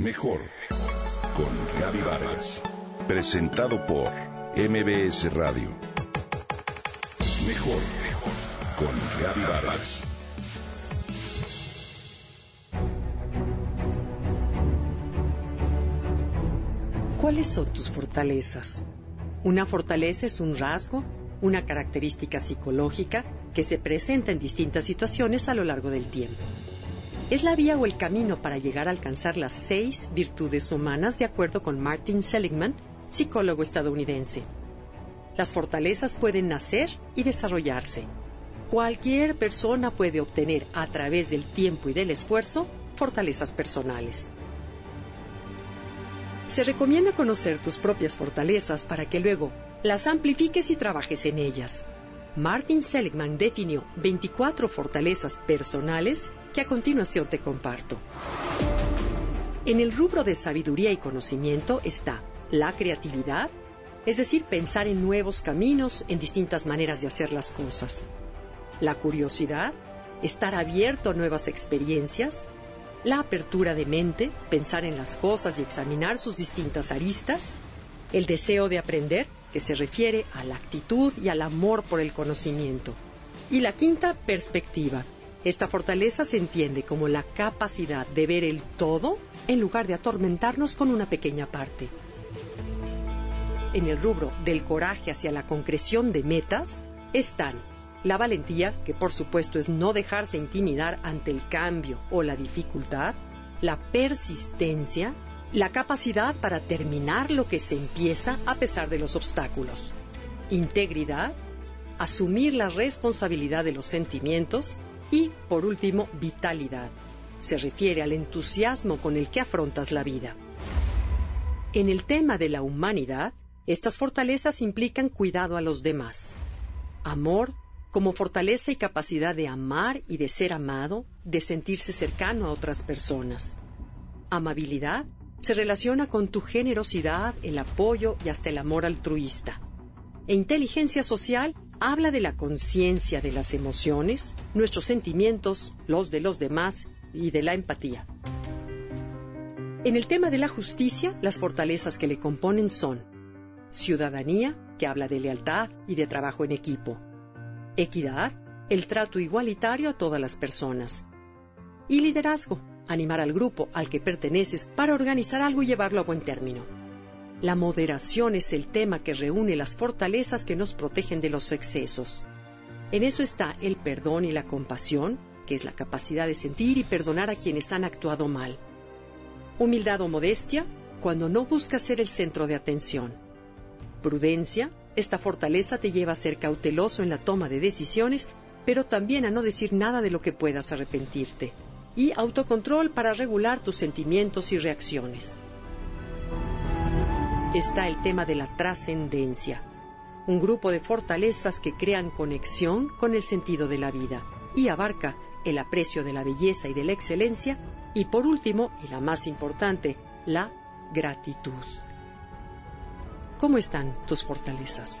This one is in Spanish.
Mejor con Gaby Vargas. Presentado por MBS Radio. Mejor con Gaby Vargas. ¿Cuáles son tus fortalezas? Una fortaleza es un rasgo, una característica psicológica que se presenta en distintas situaciones a lo largo del tiempo. Es la vía o el camino para llegar a alcanzar las seis virtudes humanas de acuerdo con Martin Seligman, psicólogo estadounidense. Las fortalezas pueden nacer y desarrollarse. Cualquier persona puede obtener a través del tiempo y del esfuerzo fortalezas personales. Se recomienda conocer tus propias fortalezas para que luego las amplifiques y trabajes en ellas. Martin Seligman definió 24 fortalezas personales que a continuación te comparto. En el rubro de sabiduría y conocimiento está la creatividad, es decir, pensar en nuevos caminos, en distintas maneras de hacer las cosas. La curiosidad, estar abierto a nuevas experiencias. La apertura de mente, pensar en las cosas y examinar sus distintas aristas. El deseo de aprender, que se refiere a la actitud y al amor por el conocimiento. Y la quinta, perspectiva. Esta fortaleza se entiende como la capacidad de ver el todo en lugar de atormentarnos con una pequeña parte. En el rubro del coraje hacia la concreción de metas están la valentía, que por supuesto es no dejarse intimidar ante el cambio o la dificultad, la persistencia, la capacidad para terminar lo que se empieza a pesar de los obstáculos, integridad, asumir la responsabilidad de los sentimientos y, por último, vitalidad. Se refiere al entusiasmo con el que afrontas la vida. En el tema de la humanidad, estas fortalezas implican cuidado a los demás, amor como fortaleza y capacidad de amar y de ser amado, de sentirse cercano a otras personas. Amabilidad se relaciona con tu generosidad, el apoyo y hasta el amor altruista. E inteligencia social habla de la conciencia de las emociones, nuestros sentimientos, los de los demás y de la empatía. En el tema de la justicia, las fortalezas que le componen son ciudadanía, que habla de lealtad y de trabajo en equipo, equidad, el trato igualitario a todas las personas, y liderazgo, animar al grupo al que perteneces para organizar algo y llevarlo a buen término. La moderación es el tema que reúne las fortalezas que nos protegen de los excesos. En eso está el perdón y la compasión, que es la capacidad de sentir y perdonar a quienes han actuado mal. Humildad o modestia, cuando no buscas ser el centro de atención. Prudencia, esta fortaleza te lleva a ser cauteloso en la toma de decisiones, pero también a no decir nada de lo que puedas arrepentirte y autocontrol para regular tus sentimientos y reacciones. Está el tema de la trascendencia, un grupo de fortalezas que crean conexión con el sentido de la vida y abarca el aprecio de la belleza y de la excelencia y por último, y la más importante, la gratitud. ¿Cómo están tus fortalezas?